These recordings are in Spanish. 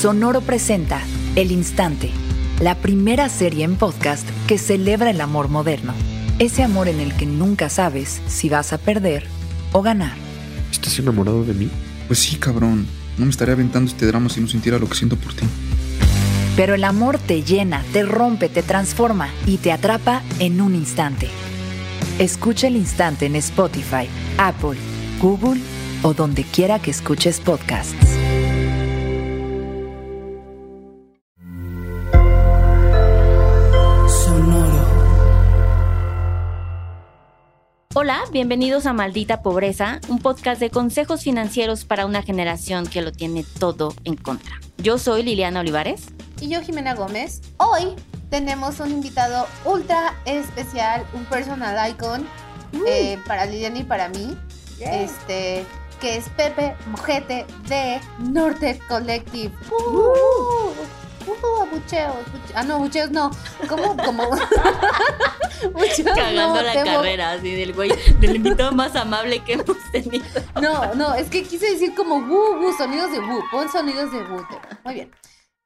Sonoro presenta El Instante, la primera serie en podcast que celebra el amor moderno. Ese amor en el que nunca sabes si vas a perder o ganar. ¿Estás enamorado de mí? Pues sí, cabrón. No me estaría aventando este drama si no sintiera lo que siento por ti. Pero el amor te llena, te rompe, te transforma y te atrapa en un instante. Escucha el instante en Spotify, Apple, Google o donde quiera que escuches podcasts. Hola, bienvenidos a Maldita Pobreza, un podcast de consejos financieros para una generación que lo tiene todo en contra. Yo soy Liliana Olivares. Y yo, Jimena Gómez. Hoy tenemos un invitado ultra especial, un personal icon eh, para Liliana y para mí. Este, que es Pepe Mojete de Norte Collective. Uh, uh, abucheos, buche- Ah, no, bucheos no. ¿Cómo? Como. bucheos Cagando no, la temo- carrera así del güey, del invitado más amable que hemos tenido. No, no, es que quise decir como woo, woo, sonidos de woo. Pon sonidos de. Temo. Muy bien.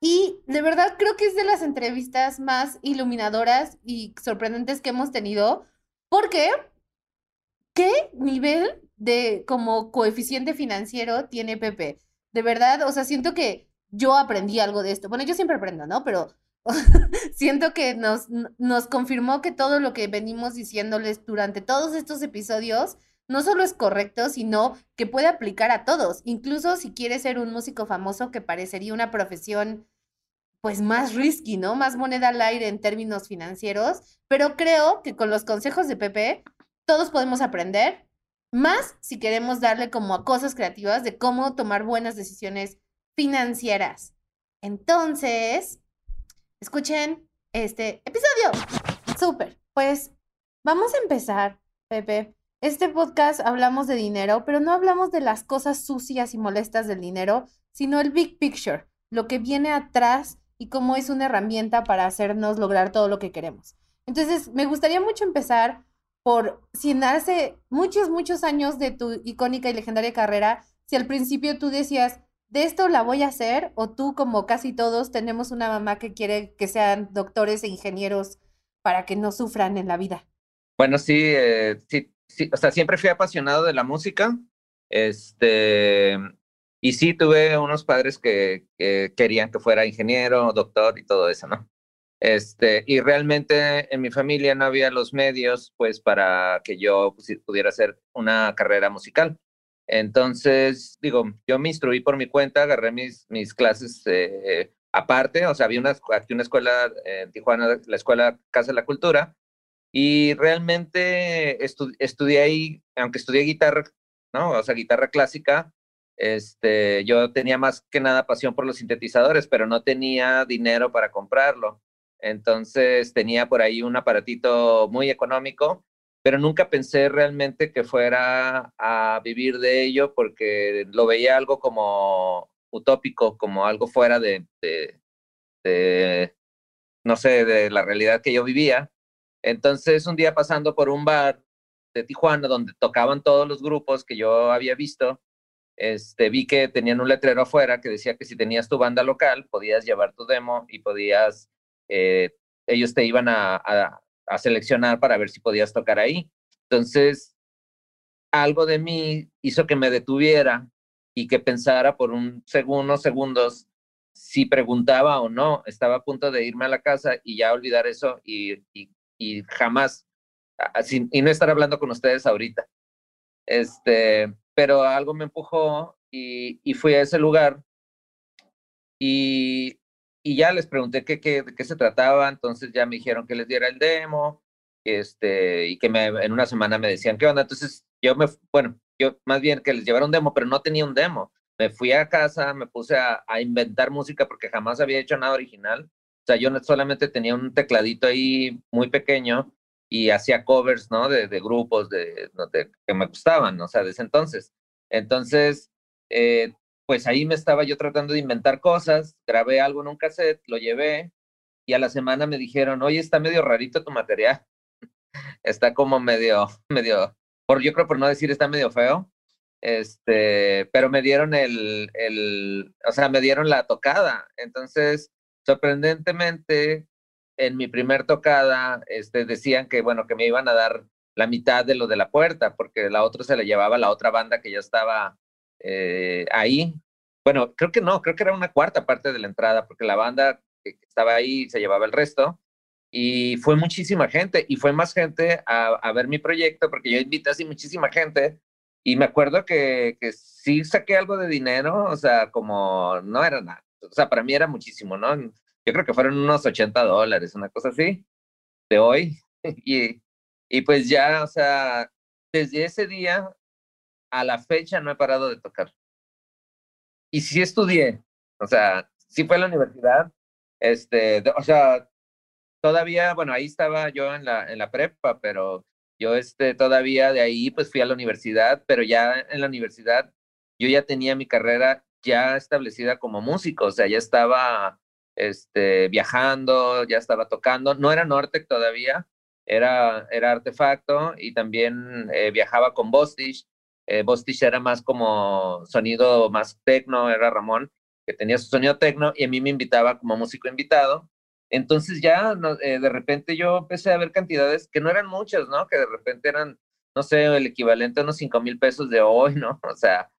Y de verdad creo que es de las entrevistas más iluminadoras y sorprendentes que hemos tenido. Porque, ¿qué nivel de como coeficiente financiero tiene Pepe? De verdad, o sea, siento que yo aprendí algo de esto. Bueno, yo siempre aprendo, ¿no? Pero siento que nos, nos confirmó que todo lo que venimos diciéndoles durante todos estos episodios no solo es correcto, sino que puede aplicar a todos. Incluso si quieres ser un músico famoso, que parecería una profesión pues más risky, ¿no? Más moneda al aire en términos financieros. Pero creo que con los consejos de Pepe, todos podemos aprender, más si queremos darle como a cosas creativas de cómo tomar buenas decisiones financieras. Entonces, escuchen este episodio. Súper. Pues vamos a empezar, Pepe. Este podcast hablamos de dinero, pero no hablamos de las cosas sucias y molestas del dinero, sino el big picture, lo que viene atrás y cómo es una herramienta para hacernos lograr todo lo que queremos. Entonces, me gustaría mucho empezar por si en hace muchos, muchos años de tu icónica y legendaria carrera, si al principio tú decías, de esto la voy a hacer, o tú, como casi todos, tenemos una mamá que quiere que sean doctores e ingenieros para que no sufran en la vida. Bueno, sí, eh, sí, o sea, siempre fui apasionado de la música, este, y sí tuve unos padres que, que querían que fuera ingeniero, doctor y todo eso, ¿no? Este, y realmente en mi familia no había los medios, pues, para que yo pudiera hacer una carrera musical. Entonces, digo, yo me instruí por mi cuenta, agarré mis, mis clases eh, aparte, o sea, había una, aquí una escuela en Tijuana, la Escuela Casa de la Cultura, y realmente estu- estudié ahí, aunque estudié guitarra, ¿no? O sea, guitarra clásica, este, yo tenía más que nada pasión por los sintetizadores, pero no tenía dinero para comprarlo. Entonces tenía por ahí un aparatito muy económico, pero nunca pensé realmente que fuera a vivir de ello porque lo veía algo como utópico, como algo fuera de, no sé, de la realidad que yo vivía. Entonces, un día pasando por un bar de Tijuana donde tocaban todos los grupos que yo había visto, este, vi que tenían un letrero afuera que decía que si tenías tu banda local, podías llevar tu demo y podías, eh, ellos te iban a, a seleccionar para ver si podías tocar ahí. Entonces, algo de mí hizo que me detuviera y que pensara por un segundo, segundos, si preguntaba o no. Estaba a punto de irme a la casa y ya olvidar eso y, y, y jamás, así, y no estar hablando con ustedes ahorita. Este, pero algo me empujó y, y fui a ese lugar y, y ya les pregunté qué, qué, de qué se trataba, entonces ya me dijeron que les diera el demo, este, y que me, en una semana me decían qué onda, entonces yo me, bueno, yo más bien que les llevara un demo, pero no tenía un demo. Me fui a casa, me puse a, a inventar música porque jamás había hecho nada original. O sea, yo no- solamente tenía un tecladito ahí muy pequeño y hacía covers, ¿no? De, de grupos de, no, de- que me gustaban, o sea, desde entonces. Entonces, eh, pues ahí me estaba yo tratando de inventar cosas, grabé algo en un cassette, lo llevé y a la semana me dijeron, oye, está medio rarito tu material, está como medio, medio, por, yo creo por no decir está medio feo. este, pero me dieron el, el, o sea, me dieron la tocada. Entonces, sorprendentemente, en mi primer tocada, este, decían que, bueno, que me iban a dar la mitad de lo de la puerta, porque la otra se le llevaba la otra banda que ya estaba eh, ahí. Bueno, creo que no, creo que era una cuarta parte de la entrada, porque la banda que estaba ahí se llevaba el resto. Y fue muchísima gente, y fue más gente a, a ver mi proyecto, porque yo invité así muchísima gente, y me acuerdo que, que sí saqué algo de dinero, o sea, como no era nada, o sea, para mí era muchísimo, ¿no? Yo creo que fueron unos 80 dólares, una cosa así, de hoy. Y, y pues ya, o sea, desde ese día a la fecha no he parado de tocar. Y sí estudié, o sea, sí fue a la universidad, este, o sea, todavía, bueno, ahí estaba yo en la, en la prepa, pero yo este, todavía de ahí pues fui a la universidad, pero ya en la universidad yo ya tenía mi carrera ya establecida como músico, o sea, ya estaba este, viajando, ya estaba tocando, no era Nortec todavía, era, era artefacto y también eh, viajaba con Bostich. Eh, Bostich era más como sonido más tecno, era Ramón, que tenía su sonido tecno y a mí me invitaba como músico invitado. Entonces ya eh, de repente yo empecé a ver cantidades que no eran muchas, ¿no? Que de repente eran, no sé, el equivalente a unos 5 mil pesos de hoy, ¿no? O sea,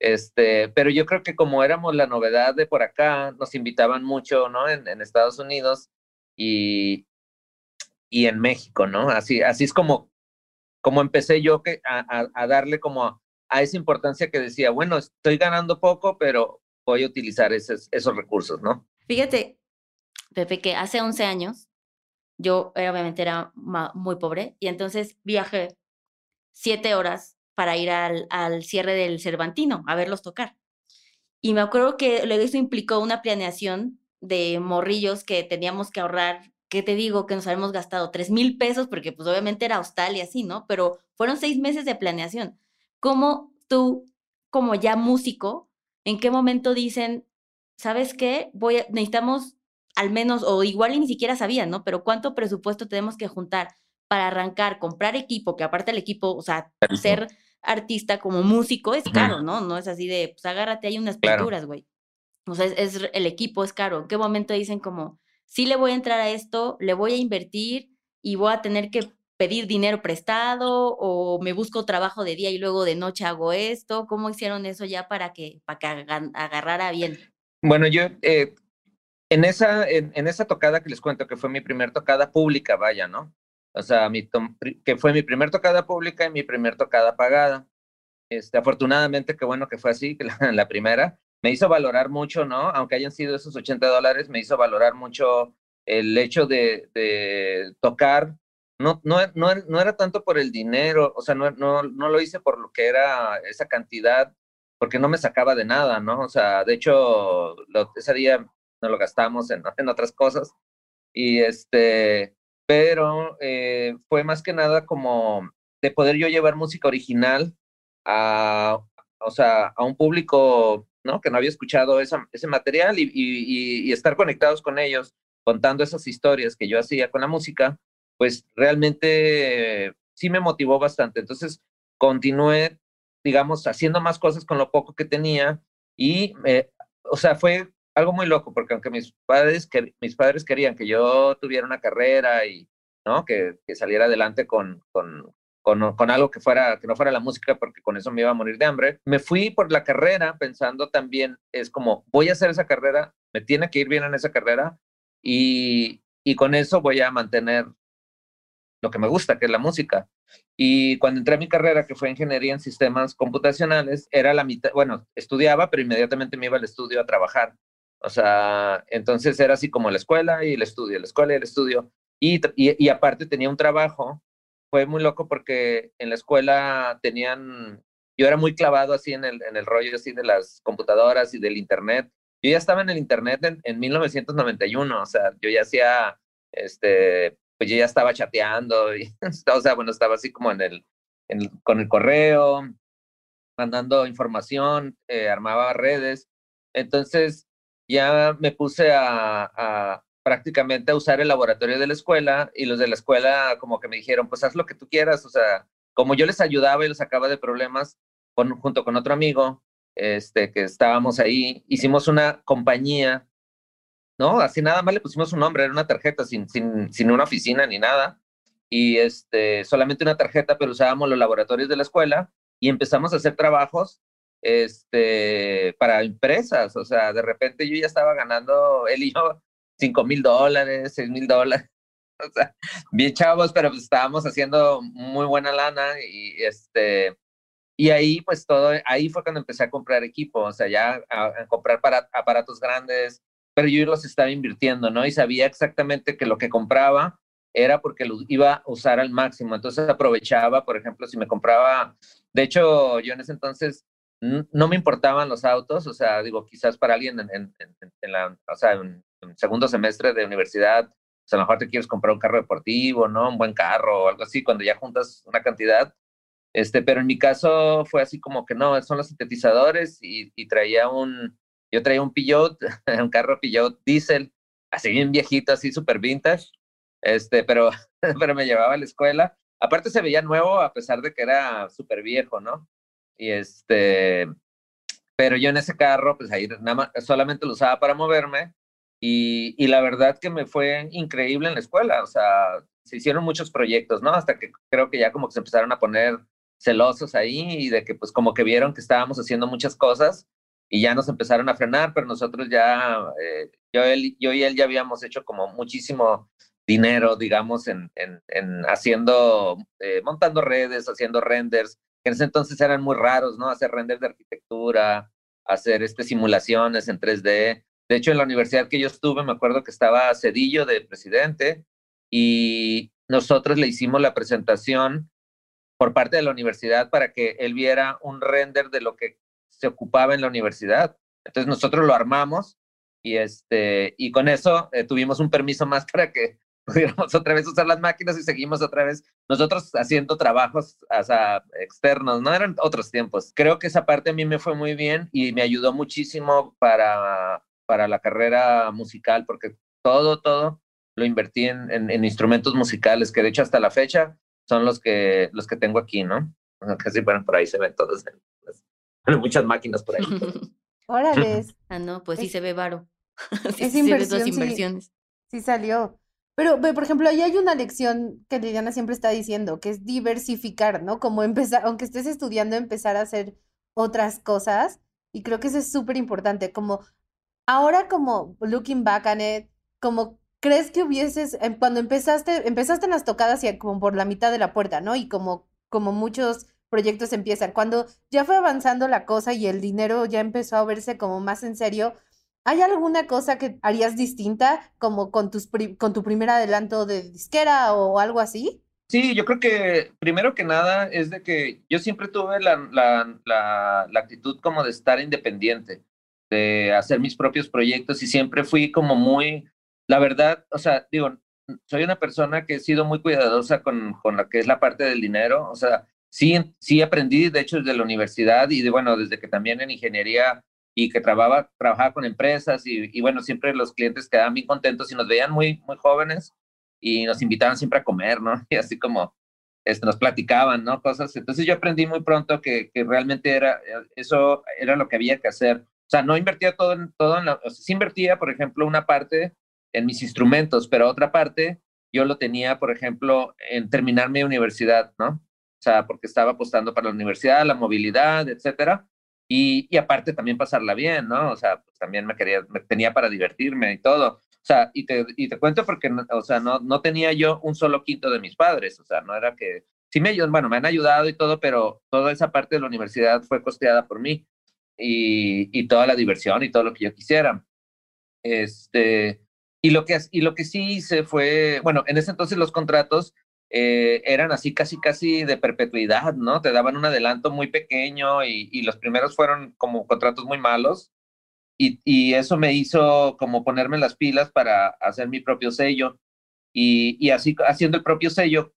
este, pero yo creo que como éramos la novedad de por acá, nos invitaban mucho, ¿no? En, en Estados Unidos y, y en México, ¿no? Así, así es como, como empecé yo a, darle como a, esa importancia que decía, bueno, estoy ganando poco, pero voy a utilizar esos, recursos, ¿no? Fíjate, Pepe, que hace 11 años yo obviamente era muy pobre y entonces viajé siete horas para ir al, al cierre del Cervantino a verlos tocar. Y me acuerdo que eso implicó una planeación de morrillos que teníamos que ahorrar ¿qué te digo? Que nos habíamos gastado tres mil pesos, porque pues obviamente era hostal y así, ¿no? Pero fueron seis meses de planeación. ¿Cómo tú, como ya músico, en qué momento dicen, ¿sabes qué? Voy a, necesitamos al menos, o igual y ni siquiera sabían, ¿no? Pero ¿cuánto presupuesto tenemos que juntar para arrancar, comprar equipo, que aparte el equipo, o sea, ser artista como músico es caro, ¿no? No es así de, pues agárrate hay unas pinturas, güey. O sea, es, el equipo es caro. ¿En qué momento dicen como, sí le voy a entrar a esto, le voy a invertir y voy a tener que pedir dinero prestado o me busco trabajo de día y luego de noche hago esto? ¿Cómo hicieron eso ya para que, para que agarrara bien? Bueno, yo eh, en, esa, en, esa tocada que les cuento, que fue mi primer tocada pública, vaya, ¿no? O sea, que fue mi primer tocada pública y mi primer tocada pagada. Este, afortunadamente, qué bueno que fue así, la, la primera, me hizo valorar mucho, ¿no? Aunque hayan sido esos 80 dólares, me hizo valorar mucho el hecho de, tocar. No, no, no, no, era tanto por el dinero, o sea, no, no, no lo hice por lo que era esa cantidad, porque no me sacaba de nada, ¿no? O sea, de hecho, lo, ese día no lo gastamos en, en otras cosas. Y este, pero eh, fue más que nada como de poder yo llevar música original a, o sea, a un público ¿no? Que no había escuchado esa, ese material y, y, estar conectados con ellos, contando esas historias que yo hacía con la música, pues realmente sí me motivó bastante. Entonces continué, digamos, haciendo más cosas con lo poco que tenía y, o sea, fue algo muy loco, porque aunque mis padres, que, mis padres querían que yo tuviera una carrera y, ¿no? Que, que saliera adelante con, con, con, algo que fuera que no fuera la música porque con eso me iba a morir de hambre. Me fui por la carrera pensando también es como voy a hacer esa carrera, me tiene que ir bien en esa carrera y, y con eso voy a mantener lo que me gusta, que es la música. Y cuando entré a mi carrera, que fue ingeniería en sistemas computacionales, era la mitad, bueno, estudiaba, pero inmediatamente me iba al estudio a trabajar. O sea, entonces era así como la escuela y el estudio, la escuela y el estudio. Y, y aparte tenía un trabajo fue muy loco porque en la escuela tenían, yo era muy clavado así en el, en el rollo así de las computadoras y del internet. Yo ya estaba en el internet en, en 1991, o sea, yo ya hacía, este, pues yo ya estaba chateando, o sea, bueno, estaba así como en el, con el correo, mandando información, eh, armaba redes. Entonces ya me puse a, prácticamente a usar el laboratorio de la escuela y los de la escuela como que me dijeron, pues haz lo que tú quieras, o sea, como yo les ayudaba y los sacaba de problemas, con, junto con otro amigo, este, que estábamos ahí, hicimos una compañía, ¿no? Así nada más le pusimos un nombre, era una tarjeta sin, sin, sin una oficina ni nada, y este, solamente una tarjeta, pero usábamos los laboratorios de la escuela y empezamos a hacer trabajos este, para empresas, o sea, de repente yo ya estaba ganando, él y yo, cinco mil dólares, seis mil dólares, o sea, bien chavos, pero pues estábamos haciendo muy buena lana y este, y ahí pues todo, ahí fue cuando empecé a comprar equipo, o sea, ya a, comprar para, aparatos grandes, pero yo los estaba invirtiendo, ¿no? Y sabía exactamente que lo que compraba era porque lo iba a usar al máximo, entonces aprovechaba, por ejemplo, si me compraba, de hecho, yo en ese entonces no me importaban los autos, o sea, digo, quizás para alguien en, en, en la, o sea, en, segundo semestre de universidad, sea, a lo mejor te quieres comprar un carro deportivo, ¿no? Un buen carro o algo así, cuando ya juntas una cantidad. Este, pero en mi caso fue así como que no, son los sintetizadores y, y traía un, yo traía un Peugeot, un carro Peugeot diésel, así bien viejito, así súper vintage, este, pero, pero me llevaba a la escuela. Aparte se veía nuevo a pesar de que era súper viejo, ¿no? Y este, pero yo en ese carro, pues ahí nada más, solamente lo usaba para moverme y, la verdad que me fue increíble en la escuela, o sea, se hicieron muchos proyectos, ¿no? Hasta que creo que ya como que se empezaron a poner celosos ahí y de que pues como que vieron que estábamos haciendo muchas cosas y ya nos empezaron a frenar, pero nosotros ya, eh, yo, él, yo y él ya habíamos hecho como muchísimo dinero, digamos, en, en, en haciendo, eh, montando redes, haciendo renders, que en ese entonces eran muy raros, ¿no? Hacer renders de arquitectura, hacer este, simulaciones en 3D. De hecho, en la universidad que yo estuve, me acuerdo que estaba Cedillo de presidente y nosotros le hicimos la presentación por parte de la universidad para que él viera un render de lo que se ocupaba en la universidad. Entonces nosotros lo armamos y, este, y con eso eh, tuvimos un permiso más para que pudiéramos otra vez usar las máquinas y seguimos otra vez nosotros haciendo trabajos externos, no eran otros tiempos. Creo que esa parte a mí me fue muy bien y me ayudó muchísimo para, para la carrera musical, porque todo, todo lo invertí en, en, instrumentos musicales, que de hecho hasta la fecha son los que, los que tengo aquí, ¿no? Casi, bueno, por ahí se ven todos. muchas máquinas por ahí. Órale. ah, no, pues sí se ve varo. es inversiones. sí salió. Pero, por ejemplo, ahí hay una lección que Liliana siempre está diciendo, que es diversificar, ¿no? Como empezar, aunque estés estudiando, empezar a hacer otras cosas. Y creo que eso es súper importante. Como ahora, como looking back on it, como crees que hubieses, em, cuando empezaste, empezaste en las tocadas y como por la mitad de la puerta, ¿no? Y como, como muchos proyectos empiezan, cuando ya fue avanzando la cosa y el dinero ya empezó a verse como más en serio, ¿Hay alguna cosa que harías distinta como con, tus con tu primer adelanto de disquera o algo así? Sí, yo creo que primero que nada es de que yo siempre tuve la, la, la, la, actitud como de estar independiente, de hacer mis propios proyectos y siempre fui como muy, la verdad, o sea, digo, soy una persona que he sido muy cuidadosa con, con lo que es la parte del dinero, o sea, sí, sí aprendí, de hecho, desde la universidad y de, bueno, desde que también en ingeniería y que trabajaba, trabajaba con empresas y, y, bueno, siempre los clientes quedaban bien contentos y nos veían muy, muy jóvenes y nos invitaban siempre a comer, ¿no? Y así como este, nos platicaban, ¿no? Cosas. Entonces yo aprendí muy pronto que, que realmente era, eso era lo que había que hacer. O sea, no invertía todo en, todo en la, o sí invertía, por ejemplo, una parte en mis instrumentos, pero otra parte yo lo tenía, por ejemplo, en terminar mi universidad, ¿no? O sea, porque estaba apostando para la universidad, la movilidad, etcétera. Y, aparte también pasarla bien, ¿no? O sea, pues también me quería, tenía para divertirme y todo. O sea, y te, y te cuento porque, o sea, no, no tenía yo un solo quinto de mis padres, o sea, no era que, sí me, bueno, me han ayudado y todo, pero toda esa parte de la universidad fue costeada por mí y, toda la diversión y todo lo que yo quisiera. Este, y lo que, y lo que sí hice fue, bueno, en ese entonces los contratos eh, eran así casi casi de perpetuidad, ¿no? Te daban un adelanto muy pequeño y, los primeros fueron como contratos muy malos y, y, eso me hizo como ponerme las pilas para hacer mi propio sello y, y así haciendo el propio sello,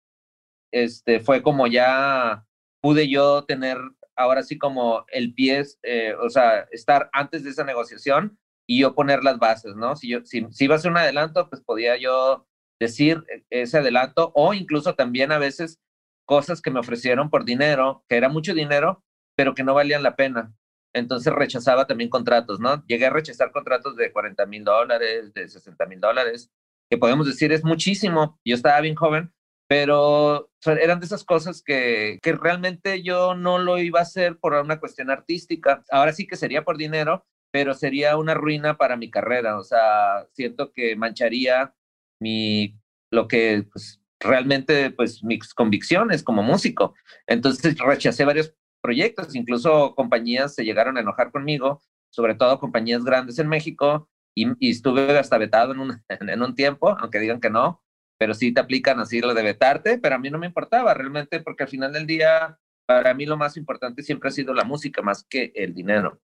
este, fue como ya pude yo tener ahora sí como el pie, eh, o sea, estar antes de esa negociación y yo poner las bases, ¿no? Si, yo, si, iba a ser un adelanto, pues podía yo decir e, ese adelanto o incluso también a veces cosas que me ofrecieron por dinero, que era mucho dinero, pero que no valían la pena. Entonces rechazaba también contratos, ¿no? Llegué a rechazar contratos de 40 mil dólares, de 60 mil dólares, que podemos decir es muchísimo. Yo estaba bien joven, pero eran de esas cosas que, que realmente yo no lo iba a hacer por una cuestión artística. Ahora sí que sería por dinero, pero sería una ruina para mi carrera. O sea, siento que mancharía mi, lo que pues, realmente, pues mis convicciones como músico. Entonces rechacé varios proyectos, incluso compañías se llegaron a enojar conmigo, sobre todo compañías grandes en México, y, estuve hasta vetado en un, en un tiempo, aunque digan que no, pero sí te aplican así lo de vetarte, pero a mí no me importaba realmente, porque al final del día, para mí lo más importante siempre ha sido la música más que el dinero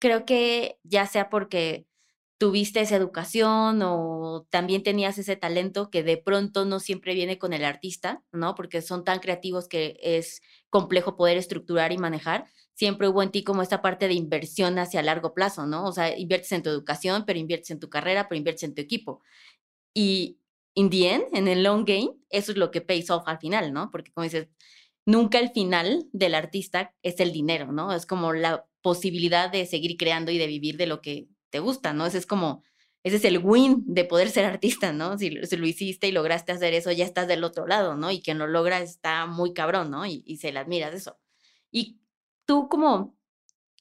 creo que ya sea porque tuviste esa educación o también tenías ese talento que de pronto no siempre viene con el artista, ¿no? Porque son tan creativos que es complejo poder estructurar y manejar. Siempre hubo en ti como esta parte de inversión hacia largo plazo, ¿no? O sea, inviertes en tu educación, pero inviertes en tu carrera, pero inviertes en tu equipo. Y in the end, en el long game, eso es lo que pays off al final, ¿no? Porque como dices, nunca el final del artista es el dinero, ¿no? Es como la posibilidad de seguir creando y de vivir de lo que te gusta, ¿no? Ese es como, ese es el win de poder ser artista, ¿no? Si, lo hiciste y lograste hacer eso, ya estás del otro lado, ¿no? Y quien lo logra está muy cabrón, ¿no? Y, se le admira eso. Y tú como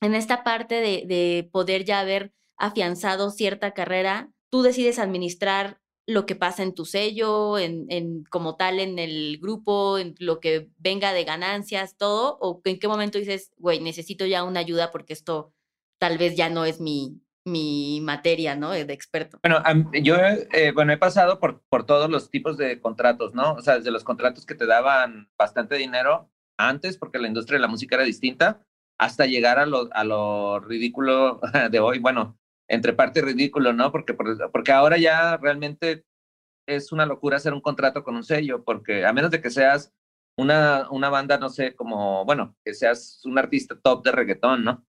en esta parte de, de poder ya haber afianzado cierta carrera, tú decides administrar lo que pasa en tu sello, en, en, como tal en el grupo, en lo que venga de ganancias, todo, o en qué momento dices, güey, necesito ya una ayuda porque esto tal vez ya no es mi, mi materia, ¿no? De experto. Bueno, yo, eh, bueno, he pasado por, por todos los tipos de contratos, ¿no? O sea, desde los contratos que te daban bastante dinero antes, porque la industria de la música era distinta, hasta llegar a lo, a lo ridículo de hoy. Bueno, entre parte ridículo, ¿no? Porque, porque ahora ya realmente es una locura hacer un contrato con un sello, porque a menos de que seas una, una banda, no sé, como, bueno, que seas un artista top de reggaetón, ¿no?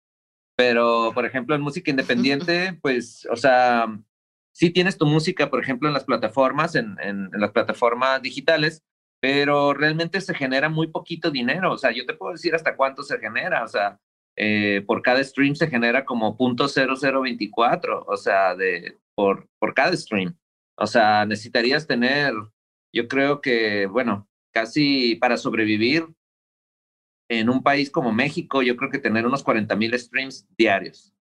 Pero, por ejemplo, en música independiente, pues, o sea, sí tienes tu música, por ejemplo, en las plataformas, en, en, en las plataformas digitales, pero realmente se genera muy poquito dinero. O sea, yo te puedo decir hasta cuánto se genera. O sea, eh, por cada stream se genera como .0024, o sea, de, por, por cada stream. O sea, necesitarías tener, yo creo que, bueno, casi para sobrevivir en un país como México, yo creo que tener unos 40 mil streams diarios.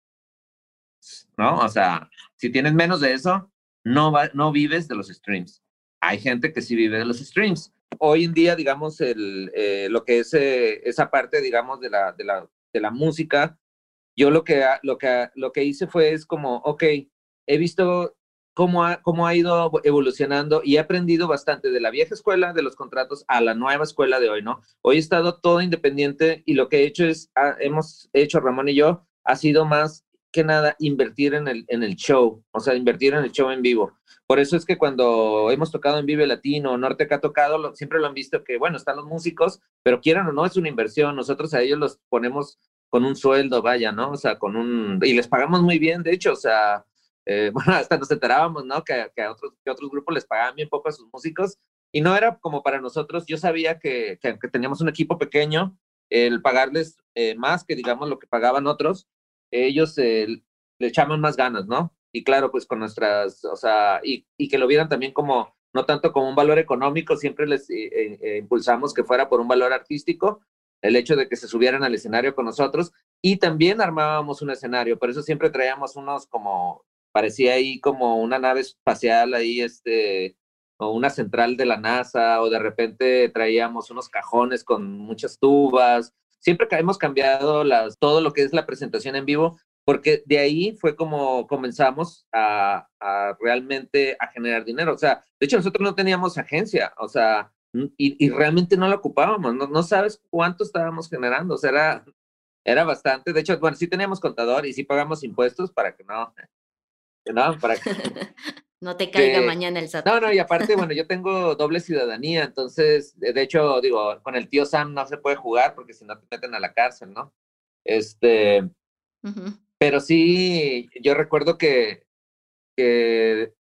¿No? O sea, si tienes menos de eso, no, va, no vives de los streams. Hay gente que sí vive de los streams. Hoy en día, digamos, el, eh, lo que es eh, esa parte, digamos, de la, de la de la música, yo lo que, lo que, lo que hice fue es como, ok, he visto cómo ha, cómo ha ido evolucionando y he aprendido bastante de la vieja escuela de los contratos a la nueva escuela de hoy, ¿no? Hoy he estado todo independiente y lo que he hecho es, ah, hemos hecho Ramón y yo, ha sido más que nada invertir en el, en el show, o sea, invertir en el show en vivo. Por eso es que cuando hemos tocado en Vive Latino, Norte que ha tocado, siempre lo han visto que, bueno, están los músicos, pero quieran o no, es una inversión. Nosotros a ellos los ponemos con un sueldo, vaya, ¿no? O sea, con un... Y les pagamos muy bien, de hecho, o sea, eh, bueno, hasta nos enterábamos, ¿no? Que, que, a otros, que otros grupos les pagaban bien poco a sus músicos. Y no era como para nosotros, yo sabía que, que aunque teníamos un equipo pequeño, el pagarles eh, más que, digamos, lo que pagaban otros, ellos eh, le echaban más ganas, ¿no? Y claro, pues con nuestras, o sea, y, y, que lo vieran también como, no tanto como un valor económico, siempre les eh, eh, impulsamos que fuera por un valor artístico, el hecho de que se subieran al escenario con nosotros y también armábamos un escenario, por eso siempre traíamos unos como, parecía ahí como una nave espacial ahí, este, o una central de la NASA, o de repente traíamos unos cajones con muchas tubas, siempre hemos cambiado las, todo lo que es la presentación en vivo, porque de ahí fue como comenzamos a, a, realmente a generar dinero. O sea, de hecho nosotros no teníamos agencia, o sea, y, y realmente no la ocupábamos, no, no, sabes cuánto estábamos generando, o sea, era, era bastante. De hecho, bueno, sí teníamos contador y sí pagamos impuestos para que no, no, para que... no te caiga mañana el SAT. No, no, y aparte, bueno, yo tengo doble ciudadanía, entonces, de hecho, digo, con el tío Sam no se puede jugar porque si no te meten a la cárcel, ¿no? Este, uh -huh. pero sí, yo recuerdo que, que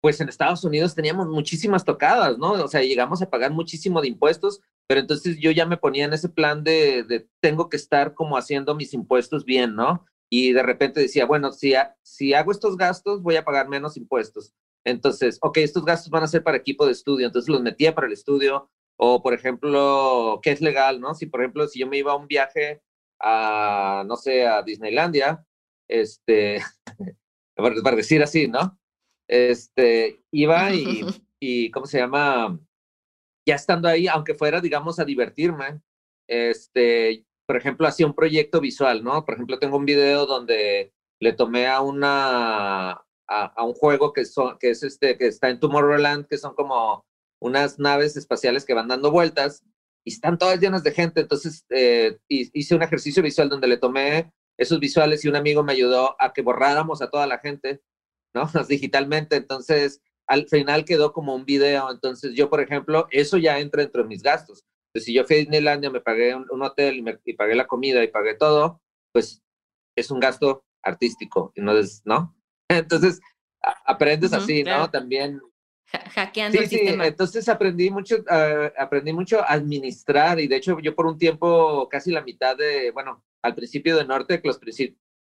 pues en Estados Unidos teníamos muchísimas tocadas, ¿no? O sea, llegamos a pagar muchísimo de impuestos, pero entonces yo ya me ponía en ese plan de, de tengo que estar como haciendo mis impuestos bien, ¿no? Y de repente decía, bueno, si, si hago estos gastos, voy a pagar menos impuestos. Entonces, ok, estos gastos van a ser para equipo de estudio, entonces los metía para el estudio, o por ejemplo, ¿qué es legal, no? Si por ejemplo, si yo me iba a un viaje a, no sé, a Disneylandia, este, para decir así, ¿no? Este, iba y, y, ¿cómo se llama? Ya estando ahí, aunque fuera, digamos, a divertirme, este, por ejemplo, hacía un proyecto visual, ¿no? Por ejemplo, tengo un video donde le tomé a una, a, un juego que, que es este, que está en Tomorrowland, que son como unas naves espaciales que van dando vueltas y están todas llenas de gente. Entonces eh, hice un ejercicio visual donde le tomé esos visuales y un amigo me ayudó a que borráramos a toda la gente, ¿no? Digitalmente. Entonces, al final quedó como un video. Entonces, yo, por ejemplo, eso ya entra dentro de mis gastos. Entonces, si yo fui a Disneylandia, me pagué un, hotel y, me, y, pagué la comida y pagué todo, pues es un gasto artístico, y no es, ¿no? Entonces, aprendes así, ¿no? También hackeando sí, el sistema. Sí, entonces aprendí mucho, uh, aprendí mucho a administrar y de hecho yo por un tiempo, casi la mitad de, bueno, al principio de Norte, los,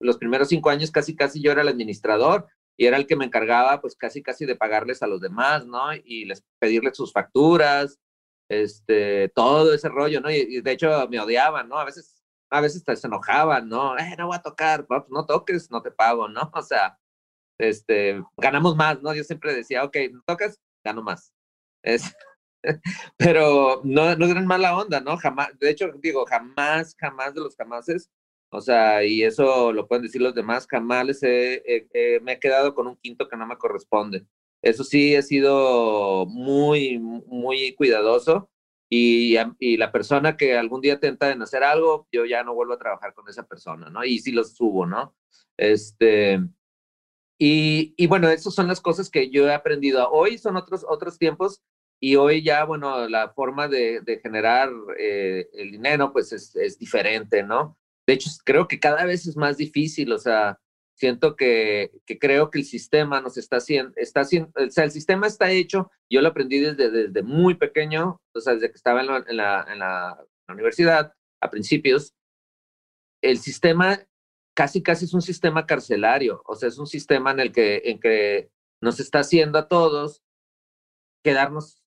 los primeros cinco años casi, casi yo era el administrador y era el que me encargaba pues casi, casi de pagarles a los demás, ¿no? Y les pedirles sus facturas, este, todo ese rollo, ¿no? Y, de hecho me odiaban, ¿no? A veces, a veces se enojaban, ¿no? Eh, no voy a tocar, pues, no toques, no te pago, ¿no? O sea, este, ganamos más, ¿no? Yo siempre decía, ok, no tocas, gano más. Es, pero no, no eran mala onda, ¿no? Jamás, de hecho, digo, jamás, jamás de los jamases, o sea, y eso lo pueden decir los demás, jamás les he, me he quedado con un quinto que no me corresponde. Eso sí, he sido muy, muy cuidadoso y, la persona que algún día tenta en hacer algo, yo ya no vuelvo a trabajar con esa persona, ¿no? Y sí los subo, ¿no? Este, y, y, bueno, esas son las cosas que yo he aprendido. Hoy son otros, otros tiempos y hoy ya, bueno, la forma de, de generar eh, el dinero pues es, es, diferente, ¿no? De hecho, creo que cada vez es más difícil, o sea, siento que, que creo que el sistema nos está haciendo, está haciendo, o sea, el sistema está hecho, yo lo aprendí desde, desde muy pequeño, o sea, desde que estaba en la, en la, en la universidad a principios, el sistema casi, casi es un sistema carcelario, o sea, es un sistema en el que, en que nos está haciendo a todos quedarnos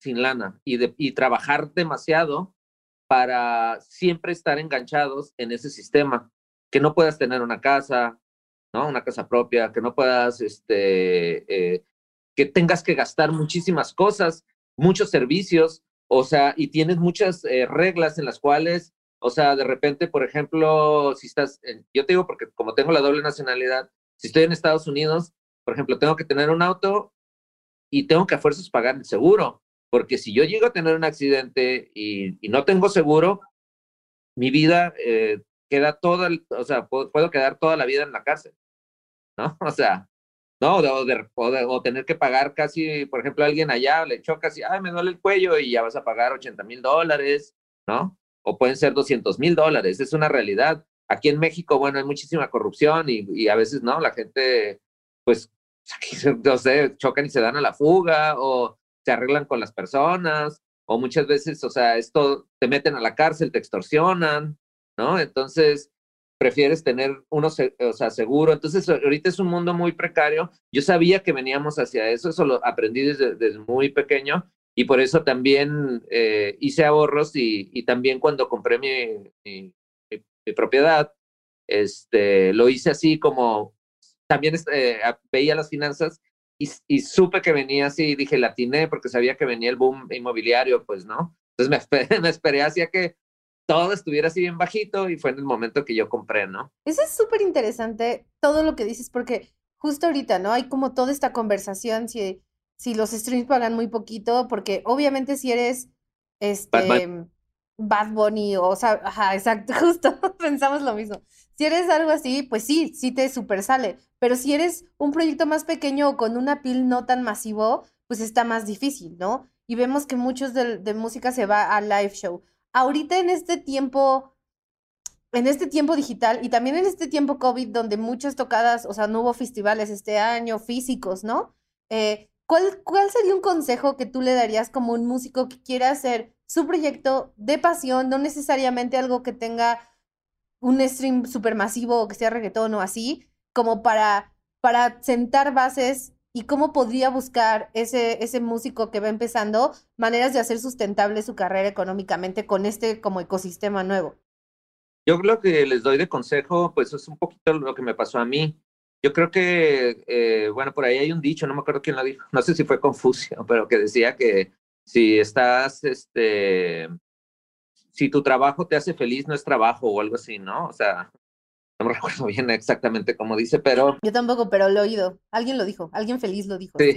sin lana y, de, y trabajar demasiado para siempre estar enganchados en ese sistema, que no puedas tener una casa, ¿no? Una casa propia, que no puedas, este, eh, que tengas que gastar muchísimas cosas, muchos servicios, o sea, y tienes muchas eh, reglas en las cuales o sea, de repente, por ejemplo, si estás, yo te digo porque como tengo la doble nacionalidad, si estoy en Estados Unidos, por ejemplo, tengo que tener un auto y tengo que a fuerzas pagar el seguro, porque si yo llego a tener un accidente y, no tengo seguro, mi vida eh, queda toda, o sea, puedo, quedar toda la vida en la cárcel, ¿no? O sea, ¿no? O, de, o, tener que pagar casi, por ejemplo, alguien allá le chocas y, ay, me duele el cuello y ya vas a pagar 80 mil dólares, ¿no? o pueden ser 200 mil dólares, es una realidad. Aquí en México, bueno, hay muchísima corrupción y, a veces, ¿no? La gente, pues, no sé, chocan y se dan a la fuga o se arreglan con las personas o muchas veces, o sea, esto te meten a la cárcel, te extorsionan, ¿no? Entonces, prefieres tener uno, o seguro. Entonces, ahorita es un mundo muy precario. Yo sabía que veníamos hacia eso, eso lo aprendí desde, muy pequeño y por eso también eh, hice ahorros y, y, también cuando compré mi, propiedad, este, lo hice así como, también eh, veía las finanzas y, y, supe que venía así, dije, la atiné porque sabía que venía el boom inmobiliario, pues, ¿no? Entonces me me esperé hacia que todo estuviera así bien bajito y fue en el momento que yo compré, ¿no? Eso es súper interesante, todo lo que dices, porque justo ahorita, ¿no? Hay como toda esta conversación, si si los streams pagan muy poquito, porque obviamente si eres este Bad Bunny, o sea, ajá, exacto, justo pensamos lo mismo. Si eres algo así, pues sí, sí te super sale, pero si eres un proyecto más pequeño o con una pil no tan masivo, pues está más difícil, ¿no? Y vemos que muchos de, de música se va a live show. Ahorita en este tiempo, en este tiempo digital y también en este tiempo COVID, donde muchas tocadas, o sea, no hubo festivales este año físicos, ¿no? Eh, ¿cuál, ¿cuál sería un consejo que tú le darías como un músico que quiera hacer su proyecto de pasión, no necesariamente algo que tenga un stream supermasivo o que sea reggaetón o así, como para, para sentar bases y cómo podría buscar ese, ese músico que va empezando maneras de hacer sustentable su carrera económicamente con este como ecosistema nuevo. Yo lo que les doy de consejo, pues es un poquito lo que me pasó a mí. Yo creo que, eh, bueno, por ahí hay un dicho, no me acuerdo quién lo dijo, no sé si fue Confucio, pero que decía que si estás, este, si tu trabajo te hace feliz, no es trabajo o algo así, ¿no? O sea, no me recuerdo bien exactamente cómo dice, pero... Yo tampoco, pero lo he oído. Alguien lo dijo, alguien feliz lo dijo. Sí.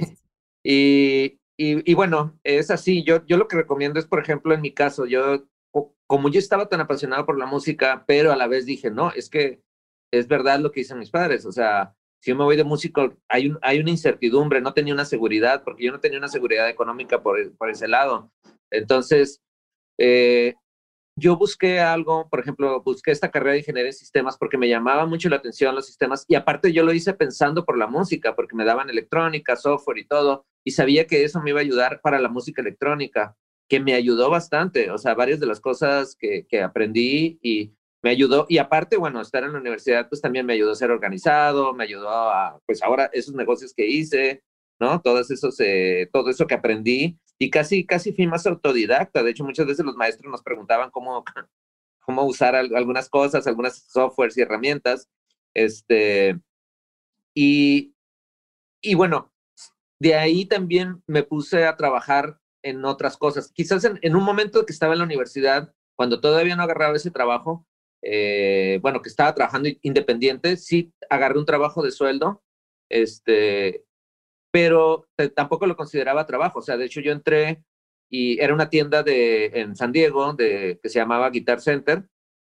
Y, y, y, bueno, es así. Yo, yo lo que recomiendo es, por ejemplo, en mi caso, yo, como yo estaba tan apasionado por la música, pero a la vez dije, no, es que es verdad lo que dicen mis padres. O sea, si yo me voy de músico, hay, un, hay una incertidumbre, no tenía una seguridad, porque yo no tenía una seguridad económica por, por ese lado. Entonces, eh, yo busqué algo, por ejemplo, busqué esta carrera de ingeniería en sistemas porque me llamaba mucho la atención los sistemas y aparte yo lo hice pensando por la música, porque me daban electrónica, software y todo, y sabía que eso me iba a ayudar para la música electrónica, que me ayudó bastante, o sea, varias de las cosas que, que aprendí y me ayudó, y aparte, bueno, estar en la universidad, pues también me ayudó a ser organizado, me ayudó a, pues ahora esos negocios que hice, ¿no? Todos esos, eh, todo eso que aprendí, y casi, casi fui más autodidacta. De hecho, muchas veces los maestros nos preguntaban cómo, cómo usar algunas cosas, algunas softwares y herramientas. Este, y, y bueno, de ahí también me puse a trabajar en otras cosas. Quizás en, un momento que estaba en la universidad, cuando todavía no agarraba ese trabajo, eh, bueno, que estaba trabajando independiente, sí agarré un trabajo de sueldo, este, pero tampoco lo consideraba trabajo. O sea, de hecho yo entré y era una tienda de, en San Diego de, que se llamaba Guitar Center.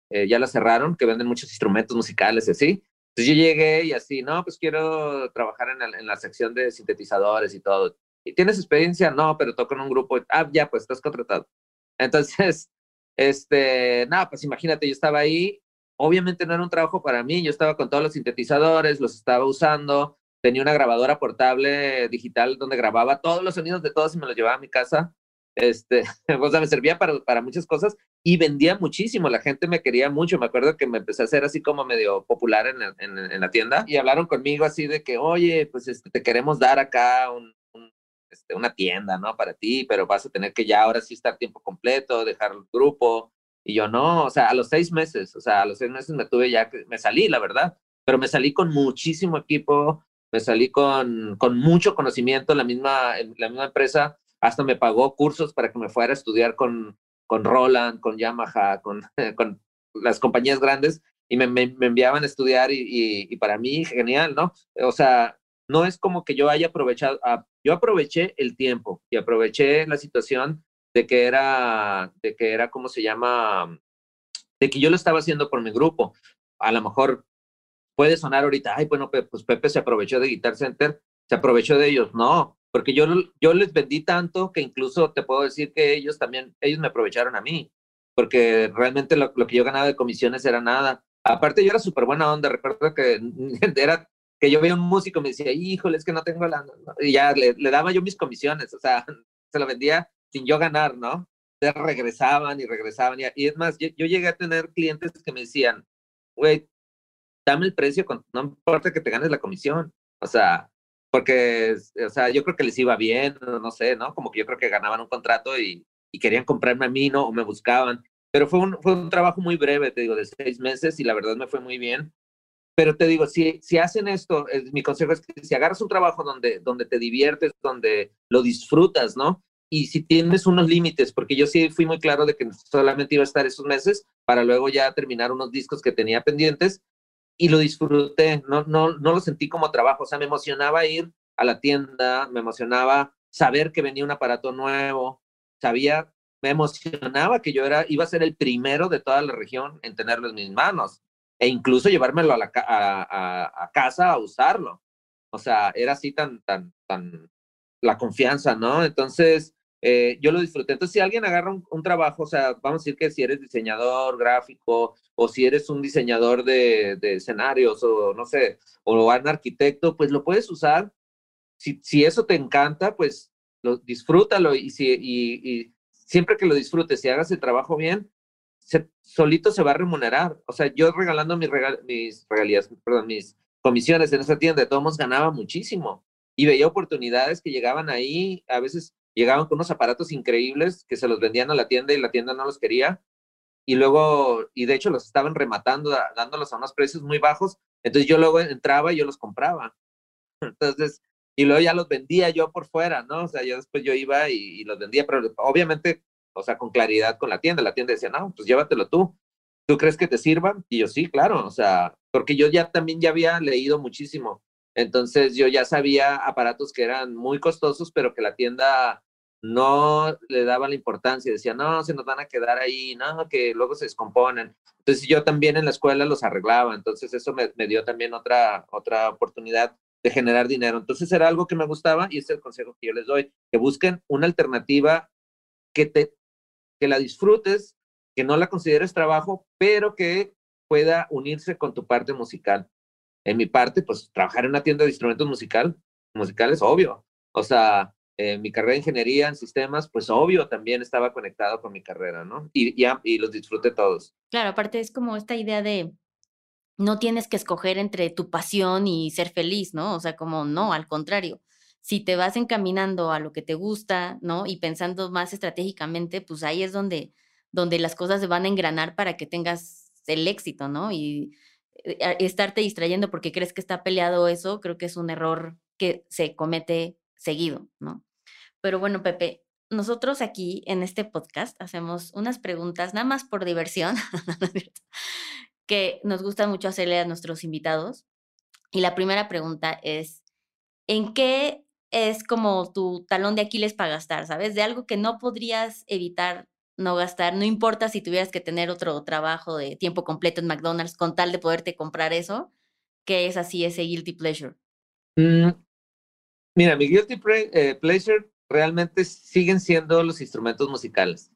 Eh, ya la cerraron, que venden muchos instrumentos musicales y así. Entonces yo llegué y así, no, pues quiero trabajar en, en la sección de sintetizadores y todo. ¿Y tienes experiencia? No, pero toco en un grupo. Ah, ya, pues estás contratado. Entonces, este, nada, pues imagínate, yo estaba ahí. Obviamente no era un trabajo para mí, yo estaba con todos los sintetizadores, los estaba usando, tenía una grabadora portable digital donde grababa todos los sonidos de todos y me los llevaba a mi casa. Este, o sea, me servía para, para muchas cosas y vendía muchísimo. La gente me quería mucho. Me acuerdo que me empecé a hacer así como medio popular en, en, en la tienda y hablaron conmigo así de que, oye, pues este, te queremos dar acá un, un, este, una tienda, ¿no? Para ti, pero vas a tener que ya ahora sí estar tiempo completo, dejar el grupo. Y yo no, o sea, a los seis meses, o sea, a los seis meses me tuve ya me salí, la verdad, pero me salí con muchísimo equipo, me salí con, con mucho conocimiento, la misma, la misma empresa hasta me pagó cursos para que me fuera a estudiar con, con Roland, con Yamaha, con, con las compañías grandes y me, enviaban a estudiar y, y, y, para mí genial, ¿no? O sea, no es como que yo haya aprovechado, ah, yo aproveché el tiempo y aproveché la situación de que era, de que era, ¿cómo se llama? De que yo lo estaba haciendo por mi grupo. A lo mejor puede sonar ahorita, ay, bueno, pues Pepe se aprovechó de Guitar Center, se aprovechó de ellos. No, porque yo, yo les vendí tanto que incluso te puedo decir que ellos también, ellos me aprovecharon a mí, porque realmente lo, lo que yo ganaba de comisiones era nada. Aparte, yo era súper buena onda, recuerdo que era que yo veía un músico y me decía, híjole, es que no tengo la... Y ya le, daba yo mis comisiones, o sea, se lo vendía sin yo ganar, ¿no? Entonces regresaban y regresaban. Y, y es más, yo, yo, llegué a tener clientes que me decían, güey, dame el precio, con, no importa que te ganes la comisión. O sea, porque, o sea, yo creo que les iba bien, no sé, ¿no? Como que yo creo que ganaban un contrato y, y querían comprarme a mí, ¿no? O me buscaban. Pero fue un, fue un trabajo muy breve, te digo, de seis meses y la verdad me fue muy bien. Pero te digo, si, si hacen esto, eh, mi consejo es que si agarras un trabajo donde, donde te diviertes, donde lo disfrutas, ¿no? Y si tienes unos límites, porque yo sí fui muy claro de que solamente iba a estar esos meses para luego ya terminar unos discos que tenía pendientes y lo disfruté, no, no, no lo sentí como trabajo, o sea, me emocionaba ir a la tienda, me emocionaba saber que venía un aparato nuevo, sabía, me emocionaba que yo era, iba a ser el primero de toda la región en tenerlo en mis manos e incluso llevármelo a, a, a casa a usarlo. O sea, era así tan, tan, tan la confianza, ¿no? Entonces, eh, yo lo disfruté. Entonces, si alguien agarra un, trabajo, o sea, vamos a decir que si eres diseñador gráfico o si eres un diseñador de, de escenarios o no sé, o un arquitecto, pues lo puedes usar si, si eso te encanta, pues lo, disfrútalo y, si, y, siempre que lo disfrutes y hagas el trabajo bien, solito se va a remunerar. O sea, yo regalando mis, mis regalías, perdón, mis comisiones en esa tienda, de todos ganaba muchísimo y veía oportunidades que llegaban ahí, a veces llegaban con unos aparatos increíbles que se los vendían a la tienda y la tienda no los quería y luego, y de hecho los estaban rematando, dándolos a unos precios muy bajos, entonces yo luego entraba y yo los compraba. Entonces, y luego ya los vendía yo por fuera, ¿no? O sea, yo después yo iba y, los vendía, pero obviamente, o sea, con claridad con la tienda. La tienda decía, no, pues llévatelo tú. ¿Tú crees que te sirvan? Y yo, sí, claro, o sea, porque yo ya también ya había leído muchísimo. Entonces yo ya sabía aparatos que eran muy costosos, pero que la tienda no le daba la importancia, decía, no, se nos van a quedar ahí, no, que luego se descomponen. Entonces yo también en la escuela los arreglaba, entonces eso me, me dio también otra, otra oportunidad de generar dinero. Entonces era algo que me gustaba y este es el consejo que yo les doy, que busquen una alternativa que te que la disfrutes, que no la consideres trabajo, pero que pueda unirse con tu parte musical. En mi parte, pues trabajar en una tienda de instrumentos musical, musicales, obvio. O sea, eh, mi carrera de ingeniería en sistemas, pues obvio también estaba conectado con mi carrera, ¿no? Y, y, y los disfruté todos. Claro, aparte es como esta idea de no tienes que escoger entre tu pasión y ser feliz, ¿no? O sea, como no, al contrario. Si te vas encaminando a lo que te gusta, ¿no? Y pensando más estratégicamente, pues ahí es donde, donde las cosas se van a engranar para que tengas el éxito, ¿no? Y eh, estarte distrayendo porque crees que está peleado eso, creo que es un error que se comete seguido, ¿no? Pero bueno, Pepe, nosotros aquí en este podcast hacemos unas preguntas, nada más por diversión, que nos gusta mucho hacerle a nuestros invitados. Y la primera pregunta es, ¿en qué es como tu talón de Aquiles para gastar, sabes? De algo que no podrías evitar no gastar, no importa si tuvieras que tener otro trabajo de tiempo completo en McDonald's con tal de poderte comprar eso, que es así ese guilty pleasure. Mm, mira, mi guilty eh, pleasure realmente siguen siendo los instrumentos musicales.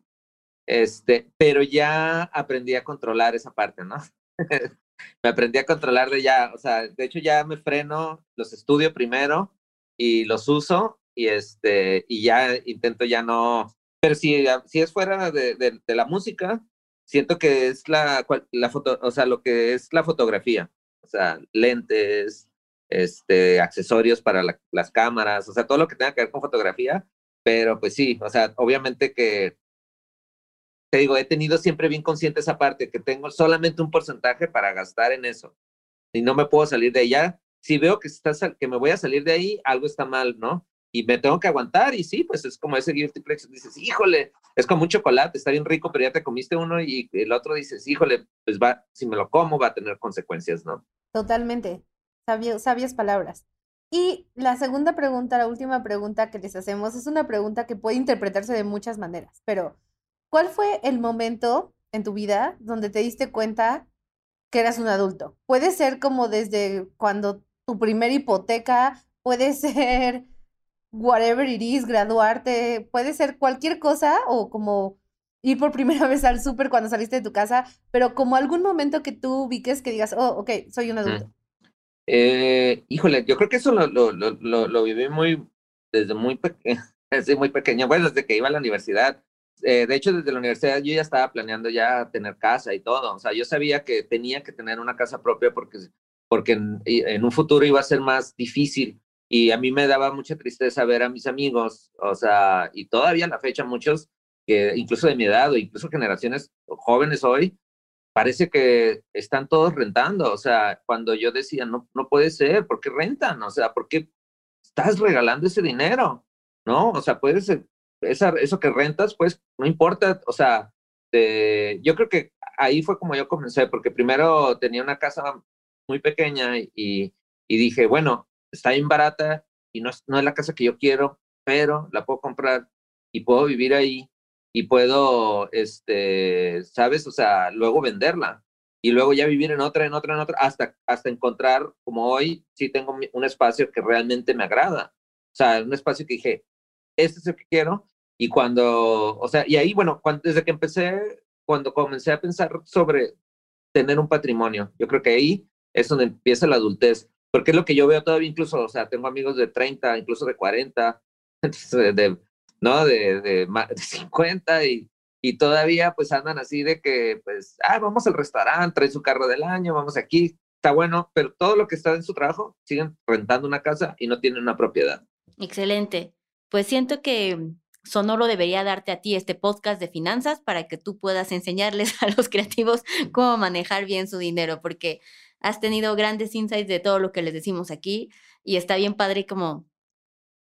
Este, pero ya aprendí a controlar esa parte, ¿no? me aprendí a controlar de ya, o sea, de hecho ya me freno, los estudio primero y los uso y este, y ya intento ya no, pero si, si es fuera de, la música, siento que es la, la foto, o sea, lo que es la fotografía, o sea, lentes, este, accesorios para las cámaras, o sea, todo lo que tenga que ver con fotografía, pero pues sí, o sea, obviamente que te digo, he tenido siempre bien consciente esa parte, que tengo solamente un porcentaje para gastar en eso. Y no me puedo salir de allá. Si veo que, está, que me voy a salir de ahí, algo está mal, ¿no? Y me tengo que aguantar. Y sí, pues es como ese guilty pleasure. Dices, híjole, es como un chocolate, está bien rico, pero ya te comiste uno y el otro dices, híjole, pues va, si me lo como va a tener consecuencias, ¿no? Totalmente. Sabias palabras. Y la segunda pregunta, la última pregunta que les hacemos, es una pregunta que puede interpretarse de muchas maneras, pero ¿Cuál fue el momento en tu vida donde te diste cuenta que eras un adulto? Puede ser como desde cuando tu primera hipoteca, puede ser whatever it is, graduarte, puede ser cualquier cosa o como ir por primera vez al súper cuando saliste de tu casa, pero como algún momento que tú ubiques que digas, oh, ok, soy un adulto. Eh, híjole, yo creo que eso lo, lo, lo, viví muy, desde muy, desde muy pequeño, bueno, desde que iba a la universidad. Eh, de hecho, desde la universidad yo ya estaba planeando ya tener casa y todo. O sea, yo sabía que tenía que tener una casa propia porque, porque en, un futuro iba a ser más difícil. Y a mí me daba mucha tristeza ver a mis amigos, o sea, y todavía a la fecha muchos, que incluso de mi edad o incluso generaciones jóvenes hoy, parece que están todos rentando. O sea, cuando yo decía, no, no puede ser, ¿por qué rentan? O sea, ¿por qué estás regalando ese dinero? ¿No? O sea, puedes eso que rentas, pues no importa, o sea, yo creo que ahí fue como yo comencé, porque primero tenía una casa muy pequeña y, y dije, bueno, está bien barata y no no es la casa que yo quiero, pero la puedo comprar y puedo vivir ahí y puedo, este, ¿sabes? O sea, luego venderla y luego ya vivir en otra, en otra, en otra, hasta, hasta encontrar, como hoy, sí tengo un espacio que realmente me agrada. O sea, un espacio que dije, este es el que quiero y cuando, o sea, y ahí, bueno, cuando, desde que empecé, cuando comencé a pensar sobre tener un patrimonio, yo creo que ahí es donde empieza la adultez. porque es lo que yo veo todavía incluso, o sea, tengo amigos de 30, incluso de 40, de, ¿no? De, de, de 50 y, y todavía pues andan así de que, pues, ah, vamos al restaurante, trae su carro del año, vamos aquí, está bueno, pero todo lo que está en su trabajo siguen rentando una casa y no tienen una propiedad. Excelente. Pues siento que Sonoro debería darte a ti este podcast de finanzas para que tú puedas enseñarles a los creativos cómo manejar bien su dinero, porque has tenido grandes insights de todo lo que les decimos aquí y está bien padre como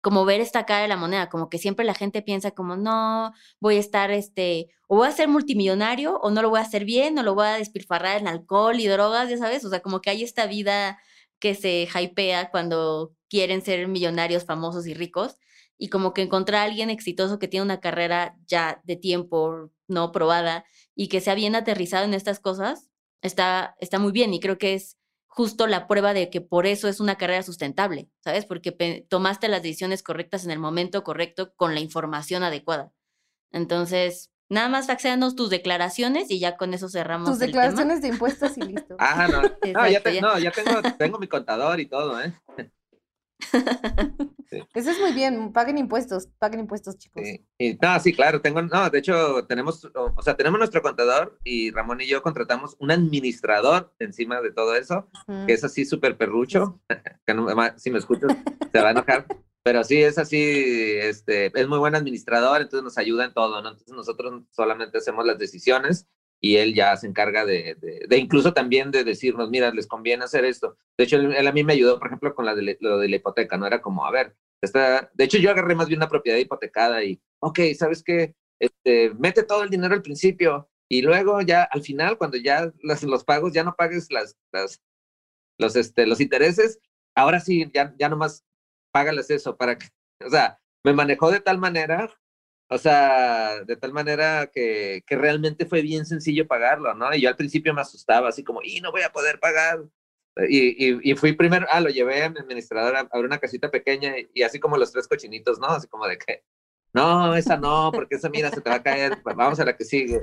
como ver esta cara de la moneda, como que siempre la gente piensa como, no, voy a estar, este, o voy a ser multimillonario, o no lo voy a hacer bien, o lo voy a despilfarrar en alcohol y drogas, ya sabes, o sea, como que hay esta vida que se hypea cuando quieren ser millonarios, famosos y ricos, y como que encontrar a alguien exitoso que tiene una carrera ya de tiempo, no probada, y que sea bien aterrizado en estas cosas, está, está muy bien, y creo que es justo la prueba de que por eso es una carrera sustentable, ¿sabes? Porque tomaste las decisiones correctas en el momento correcto con la información adecuada. Entonces, nada más faxeanos tus declaraciones y ya con eso cerramos. Tus declaraciones de impuestos y listo. Ah, no. no, ya, no, ya tengo, tengo mi contador y todo, ¿eh? Eso es muy bien, paguen impuestos, paguen impuestos, chicos. Sí. no, sí, claro, tengo, no, de hecho, tenemos, o sea, tenemos nuestro contador y Ramón y yo contratamos un administrador encima de todo eso, que es así súper perrucho, que no, si me escuchas, se va a enojar, pero sí, es así, este, es muy buen administrador, entonces nos ayuda en todo, ¿no? Entonces nosotros solamente hacemos las decisiones y él ya se encarga de, de, incluso también de decirnos, mira, les conviene hacer esto. De hecho, él, a mí me ayudó, por ejemplo, con la de, lo de la hipoteca, ¿no? Era como, a ver, está, de hecho yo agarré más bien una propiedad hipotecada y, ok, ¿sabes qué? Este, mete todo el dinero al principio y luego ya al final, cuando ya los, los pagos, ya no pagues las, las, los, este, los intereses, ahora sí, ya, ya nomás págales eso para que, o sea, me manejó de tal manera o sea, de tal manera que, que, realmente fue bien sencillo pagarlo, ¿no? Y yo al principio me asustaba, así como, y no voy a poder pagar. Y, y, y fui primero, ah, lo llevé a mi administrador a una casita pequeña y, así como los tres cochinitos, ¿no? Así como de que, no, esa no, porque esa mira, se te va a caer, vamos a la que sigue.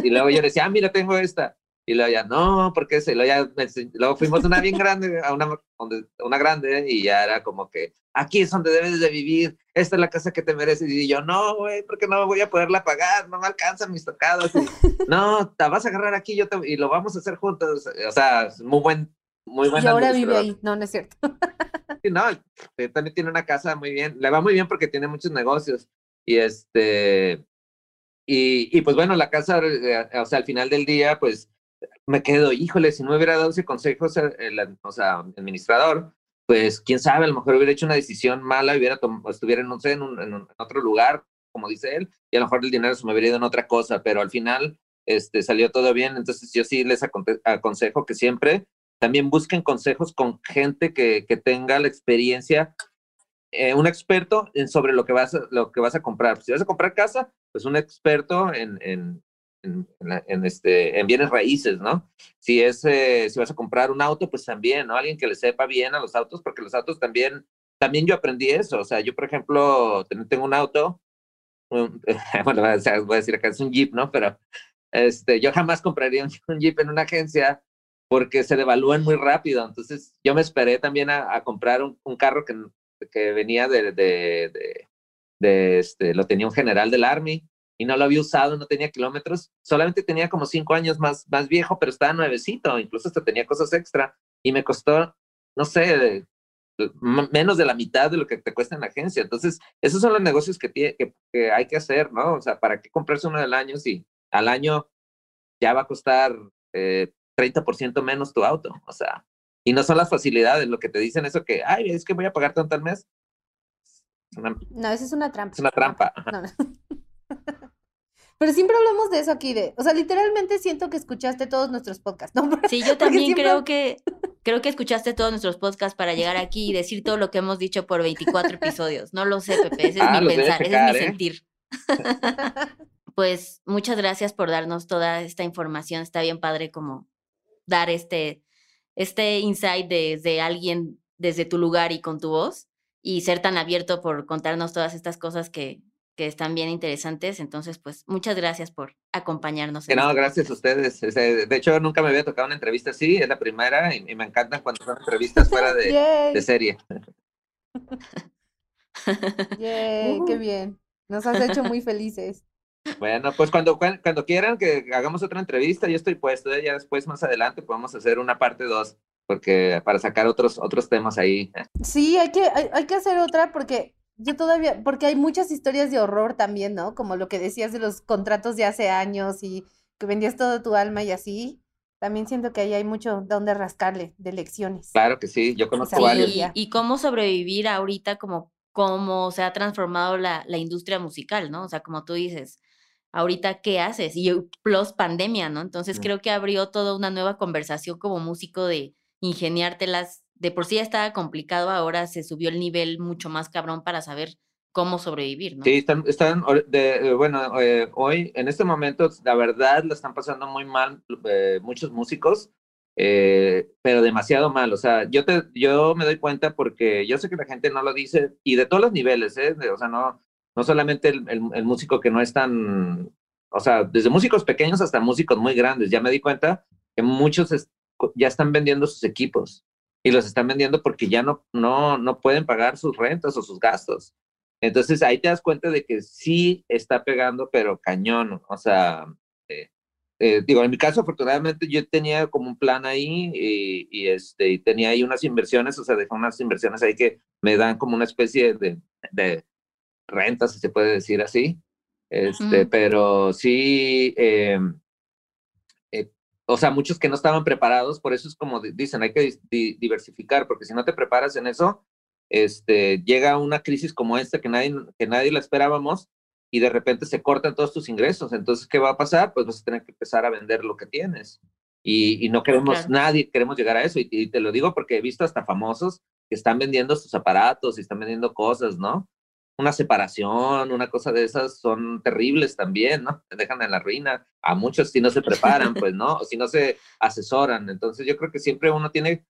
Y luego yo decía, ah, mira, tengo esta. Y luego ya, no, porque se, luego, ya, luego fuimos una bien grande, a una, una grande, y ya era como que, aquí es donde debes de vivir, esta es la casa que te mereces. Y yo, no, güey, porque no voy a poderla pagar, no me alcanzan mis tocados. no, te vas a agarrar aquí yo y lo vamos a hacer juntos. O sea, muy buen, muy buena. Y ahora vive ahí, no, no es cierto. sí, no, también tiene una casa muy bien, le va muy bien porque tiene muchos negocios. Y este, y, y pues bueno, la casa, eh, o sea, al final del día, pues me quedo, híjole, si no hubiera dado ese consejo, el, o sea, administrador, pues quién sabe, a lo mejor hubiera hecho una decisión mala, hubiera estuviera, en, un, en, otro lugar, como dice él, y a lo mejor el dinero se me hubiera ido en otra cosa, pero al final este, salió todo bien. Entonces yo sí les aconsejo que siempre también busquen consejos con gente que, que tenga la experiencia, eh, un experto en sobre lo que, vas a, lo que vas a comprar. Si vas a comprar casa, pues un experto en, en, este, en bienes raíces, ¿no? Si, es, eh, si vas a comprar un auto, pues también, ¿no? Alguien que le sepa bien a los autos, porque los autos también, también yo aprendí eso. O sea, yo, por ejemplo, tengo un auto, bueno, voy a decir acá es un Jeep, ¿no? Pero este, yo jamás compraría un, Jeep en una agencia porque se devalúan muy rápido. Entonces, yo me esperé también a, comprar un, un, carro que, que venía de, de, de, de, este, lo tenía un general del Army y no lo había usado, no tenía kilómetros, solamente tenía como cinco años más, más viejo, pero estaba nuevecito, incluso hasta tenía cosas extra y me costó, no sé, menos de la mitad de lo que te cuesta en la agencia. Entonces, esos son los negocios que, que, hay que hacer, ¿no? O sea, ¿para qué comprarse uno del año si al año ya va a costar eh, 30% menos tu auto? O sea, y no son las facilidades, lo que te dicen eso que, ay, es que voy a pagar tanto al mes. no, esa es una trampa. Es una trampa. No, no. Pero siempre hablamos de eso aquí, de, o sea, literalmente siento que escuchaste todos nuestros podcasts, ¿no? Sí, yo también creo que creo que escuchaste todos nuestros podcasts para llegar aquí y decir todo lo que hemos dicho por 24 episodios. No lo sé, Pepe, ese es ah, mi pensar, ese es mi ¿eh? sentir. pues muchas gracias por darnos toda esta información. Está bien padre como dar este este insight desde alguien desde tu lugar y con tu voz y ser tan abierto por contarnos todas estas cosas que que están bien interesantes. Entonces, pues muchas gracias por acompañarnos. Que no, este gracias a ustedes. Este, De hecho, nunca me había tocado una entrevista así, es la primera y, y me encantan cuando son entrevistas fuera de, de serie. yay, qué bien. Nos has hecho muy felices. Bueno, pues cuando, cuan- cuando quieran que hagamos otra entrevista, yo estoy puesto, ¿eh? ya después más adelante podemos hacer una parte dos, porque para sacar otros, otros temas ahí. Sí, hay que, hay, hay que hacer otra porque yo todavía, porque hay muchas historias de horror también, ¿no? Como lo que decías de los contratos de hace años y que vendías toda tu alma y así. También siento que ahí hay mucho donde rascarle de lecciones. Claro que sí, yo conozco Sí, varios. y, y cómo sobrevivir ahorita, como cómo se ha transformado la, la industria musical, ¿no? O sea, como tú dices, ahorita, ¿qué haces? Y plus pandemia, ¿no? Entonces creo que abrió toda una nueva conversación como músico de ingeniártelas. De por sí ya estaba complicado, ahora se subió el nivel mucho más cabrón para saber cómo sobrevivir, ¿no? Sí, están, están de, bueno, eh, hoy, en este momento, la verdad, la están pasando muy mal eh, muchos músicos, eh, pero demasiado mal. O sea, yo, te, yo me doy cuenta porque yo sé que la gente no lo dice, y de todos los niveles, ¿eh? De- o sea, no, no solamente el, músico que no es tan, o sea, desde músicos pequeños hasta músicos muy grandes. Ya me di cuenta que muchos ya están vendiendo sus equipos y los están vendiendo porque ya no, no, no pueden pagar sus rentas o sus gastos. Entonces ahí te das cuenta de que sí está pegando, pero cañón. O sea, eh, eh, digo, en mi caso, afortunadamente, yo tenía como un plan ahí y, y, este, y tenía ahí unas inversiones, o sea, dejé unas inversiones ahí que me dan como una especie de, de renta, si se puede decir así. Este. Pero sí, eh, o sea, muchos que no estaban preparados, por eso es como di- dicen, hay que di- diversificar, porque si no te preparas en eso, este, llega una crisis como esta que nadie, que nadie la esperábamos y de repente se cortan todos tus ingresos. Entonces, ¿qué va a pasar? Pues vas a tener que empezar a vender lo que tienes. Y, y no queremos, Claro. nadie queremos llegar a eso. Y, y te lo digo porque he visto hasta famosos que están vendiendo sus aparatos y están vendiendo cosas, ¿no? Una separación, una cosa de esas son terribles también, ¿no? Te dejan en la ruina. A muchos si no se preparan, pues, ¿no? Si no se asesoran. Entonces, yo creo que siempre uno tiene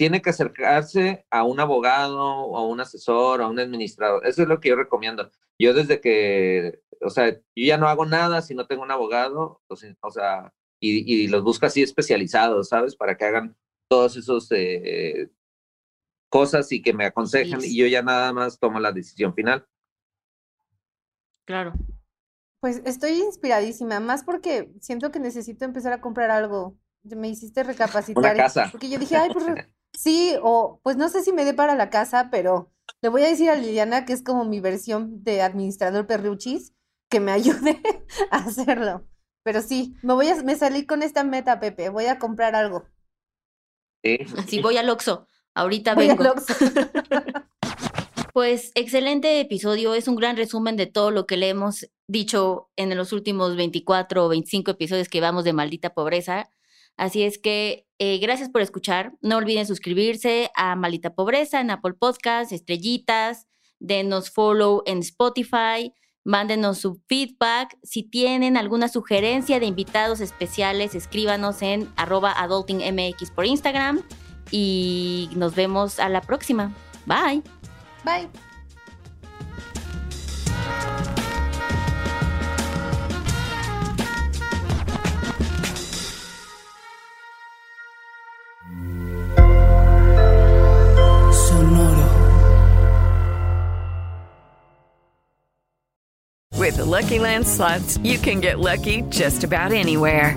tiene que acercarse a un abogado o a un asesor o a un administrador. Eso es lo que yo recomiendo. Yo desde que, o sea, yo ya no hago nada si no tengo un abogado, o sea, y, y los busco así especializados, ¿sabes? Para que hagan todos esos eh, cosas y que me aconsejen Tips. y yo ya nada más tomo la decisión final. Claro. Pues estoy inspiradísima, más porque siento que necesito empezar a comprar algo. Me hiciste recapacitar. y- casa. Porque yo dije, ay, pues sí, o pues no sé si me dé para la casa, pero le voy a decir a Liliana que es como mi versión de administrador perruchis, que me ayude a hacerlo. Pero sí, me voy a, me salí con esta meta, Pepe, voy a comprar algo. Sí. Sí, voy al Oxxo. Ahorita Voy vengo. Pues excelente episodio, es un gran resumen de todo lo que le hemos dicho en los últimos 24 o 25 episodios que vamos de maldita pobreza. Así es que eh, gracias por escuchar. No olviden suscribirse a Maldita Pobreza en Apple Podcasts, estrellitas, denos follow en Spotify, mándenos su feedback. Si tienen alguna sugerencia de invitados especiales, escríbanos en arroba adultingmx por Instagram y nos vemos a la próxima. Bye. Bye. With the Lucky Land slots, you can get lucky just about anywhere.